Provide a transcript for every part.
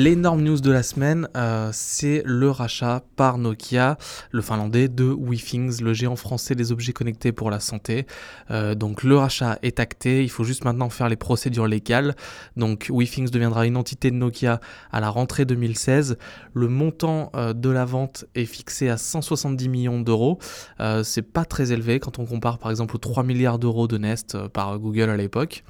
L'énorme news de la semaine, euh, c'est le rachat par Nokia, le finlandais, de WeThings, le géant français des objets connectés pour la santé. Euh, donc le rachat est acté, il faut juste maintenant faire les procédures légales. Donc WeThings deviendra une entité de Nokia à la rentrée 2016. Le montant euh, de la vente est fixé à 170 millions d'euros. c'est pas très élevé quand on compare par exemple aux 3 milliards d'euros de Nest par Google à l'époque.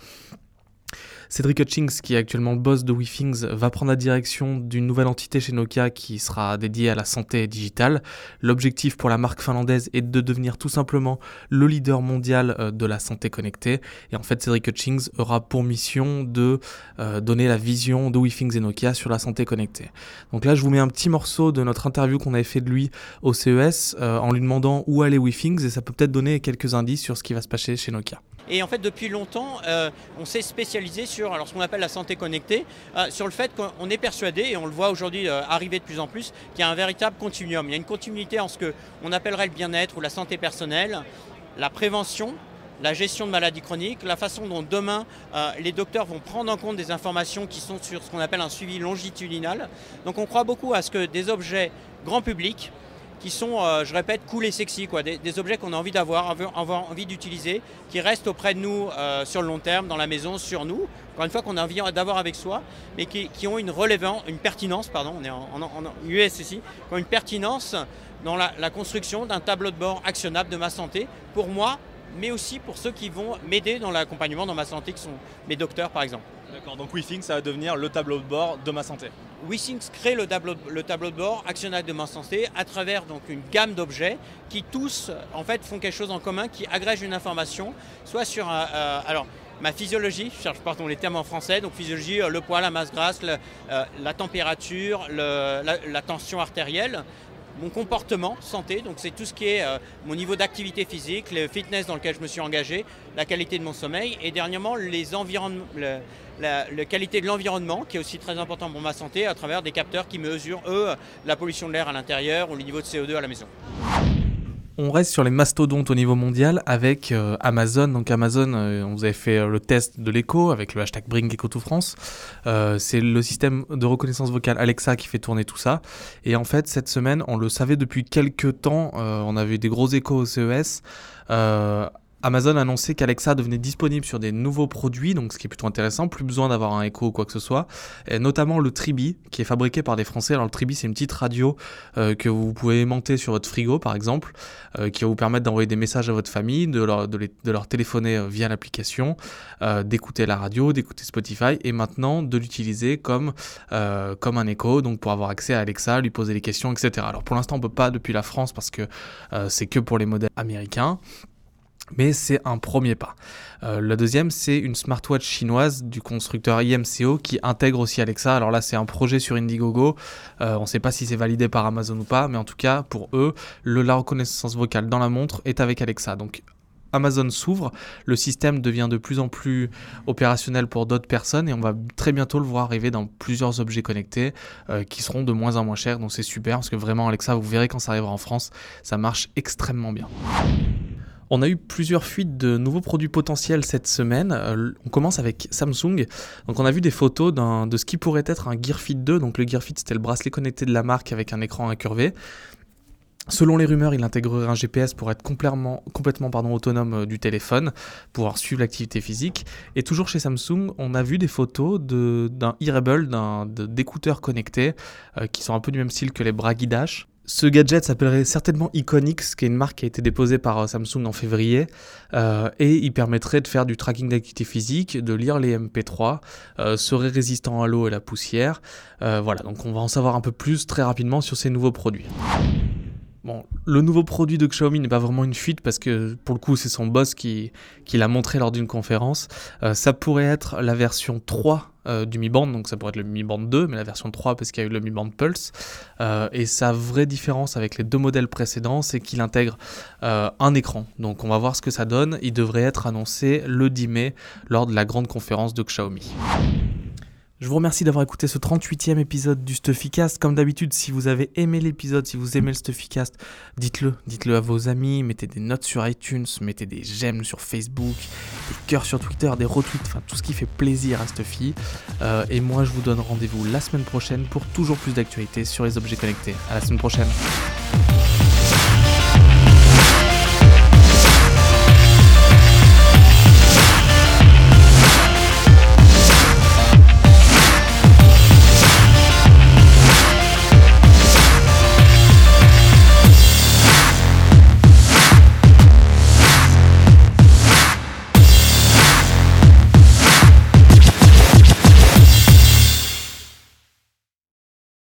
Cédric Hutchings, qui est actuellement le boss de WeThings, va prendre la direction d'une nouvelle entité chez Nokia qui sera dédiée à la santé digitale. L'objectif pour la marque finlandaise est de devenir tout simplement le leader mondial euh, de la santé connectée. Et en fait, Cédric Hutchings aura pour mission de euh, donner la vision de WeThings et Nokia sur la santé connectée. Donc là, je vous mets un petit morceau de notre interview qu'on avait fait de lui au CES euh, en lui demandant où allait WeThings et ça peut peut-être donner quelques indices sur ce qui va se passer chez Nokia. Et en fait, depuis longtemps, euh, on s'est spécialisé sur alors, ce qu'on appelle la santé connectée, euh, sur le fait qu'on est persuadé, et on le voit aujourd'hui euh, arriver de plus en plus, qu'il y a un véritable continuum. Il y a une continuité en ce qu'on appellerait le bien-être ou la santé personnelle, la prévention, la gestion de maladies chroniques, la façon dont demain les docteurs vont prendre en compte des informations qui sont sur ce qu'on appelle un suivi longitudinal. Donc on croit beaucoup à ce que des objets grand public, qui sont, euh, je répète, cool et sexy, quoi. Des, objets qu'on a envie d'avoir, avoir envie d'utiliser, qui restent auprès de nous euh, sur le long terme, dans la maison, sur nous, encore une fois qu'on a envie d'avoir avec soi, mais qui, ont une relevant, une pertinence, pardon, on est en, US ici, une pertinence dans la construction d'un tableau de bord actionnable de ma santé, pour moi, mais aussi pour ceux qui vont m'aider dans l'accompagnement dans ma santé, qui sont mes docteurs par exemple. D'accord, donc WeThink, ça va devenir le tableau de bord de ma santé. WeThink crée le tableau, le tableau de bord actionnable de ma santé à travers donc une gamme d'objets qui tous en fait font quelque chose en commun, qui agrègent une information, soit sur euh, alors ma physiologie, je cherche pardon les termes en français, donc physiologie, euh, le poids, la masse grasse, euh, la température, la, tension artérielle, mon comportement santé, donc c'est tout ce qui est mon niveau d'activité physique, le fitness dans lequel je me suis engagé, la qualité de mon sommeil et dernièrement environnements, la, qualité de l'environnement, qui est aussi très important pour ma santé, à travers des capteurs qui mesurent, eux, la pollution de l'air à l'intérieur ou le niveau de CO2 à la maison. On reste sur les mastodontes au niveau mondial avec euh, Amazon. Donc Amazon, euh, on vous avait fait euh, le test de l'écho avec le hashtag Bring to France. c'est le système de reconnaissance vocale Alexa qui fait tourner tout ça. Et en fait, cette semaine, on le savait depuis quelques temps. on avait des gros échos au CES. Amazon a annoncé qu'Alexa devenait disponible sur des nouveaux produits, donc ce qui est plutôt intéressant, plus besoin d'avoir un écho ou quoi que ce soit, notamment le Tribi, qui est fabriqué par des Français. Alors le Tribi, c'est une petite radio euh, que vous pouvez aimanter sur votre frigo, par exemple, euh, qui va vous permettre d'envoyer des messages à votre famille, de leur, téléphoner euh, via l'application, d'écouter la radio, d'écouter Spotify, et maintenant de l'utiliser comme, comme un écho, donc pour avoir accès à Alexa, lui poser des questions, etc. Alors pour l'instant, on peut pas depuis la France parce que c'est que pour les modèles américains. Mais c'est un premier pas. Euh, la deuxième, c'est une smartwatch chinoise du constructeur IMCO qui intègre aussi Alexa. Alors là, c'est un projet sur Indiegogo. Euh, on ne sait pas si c'est validé par Amazon ou pas, mais en tout cas, pour eux, la reconnaissance vocale dans la montre est avec Alexa. Donc Amazon s'ouvre, le système devient de plus en plus opérationnel pour d'autres personnes et on va très bientôt le voir arriver dans plusieurs objets connectés euh, qui seront de moins en moins chers. Donc c'est super parce que vraiment Alexa, vous verrez quand ça arrivera en France, ça marche extrêmement bien. On a eu plusieurs fuites de nouveaux produits potentiels cette semaine. Euh, on commence avec Samsung. On a vu des photos de ce qui pourrait être un Gear Fit 2. Donc le Gear Fit c'était le bracelet connecté de la marque avec un écran incurvé. Selon les rumeurs, il intégrerait un GPS pour être complètement, complètement pardon, autonome euh, du téléphone, pouvoir suivre l'activité physique. Et toujours chez Samsung, on a vu des photos d'un e-Rebel, d'écouteurs connectés, euh, qui sont un peu du même style que les Bragi Dash. Ce gadget s'appellerait certainement Iconix, qui est une marque qui a été déposée par euh, Samsung en février, euh, et il permettrait de faire du tracking d'activité physique, de lire les MP3, euh, serait résistant à l'eau et la poussière. voilà, donc on va en savoir un peu plus très rapidement sur ces nouveaux produits. Bon, le nouveau produit de Xiaomi n'est pas vraiment une fuite parce que pour le coup c'est son boss qui, l'a montré lors d'une conférence. Euh, ça pourrait être la version 3 euh, du Mi Band, donc ça pourrait être le Mi Band 2, mais la version 3 parce qu'il y a eu le Mi Band Pulse. Euh, et sa vraie différence avec les deux modèles précédents, c'est qu'il intègre un écran. Donc on va voir ce que ça donne. Il devrait être annoncé le 10 mai lors de la grande conférence de Xiaomi. Je vous remercie d'avoir écouté ce 38e épisode du Stuffycast. Comme d'habitude, si vous avez aimé l'épisode, si vous aimez le Stuffycast, dites-le. Dites-le à vos amis, mettez des notes sur iTunes, mettez des j'aime sur Facebook, des cœurs sur Twitter, des retweets, enfin tout ce qui fait plaisir à Stuffy. Euh, et moi, je vous donne rendez-vous la semaine prochaine pour toujours plus d'actualités sur les objets connectés. À la semaine prochaine.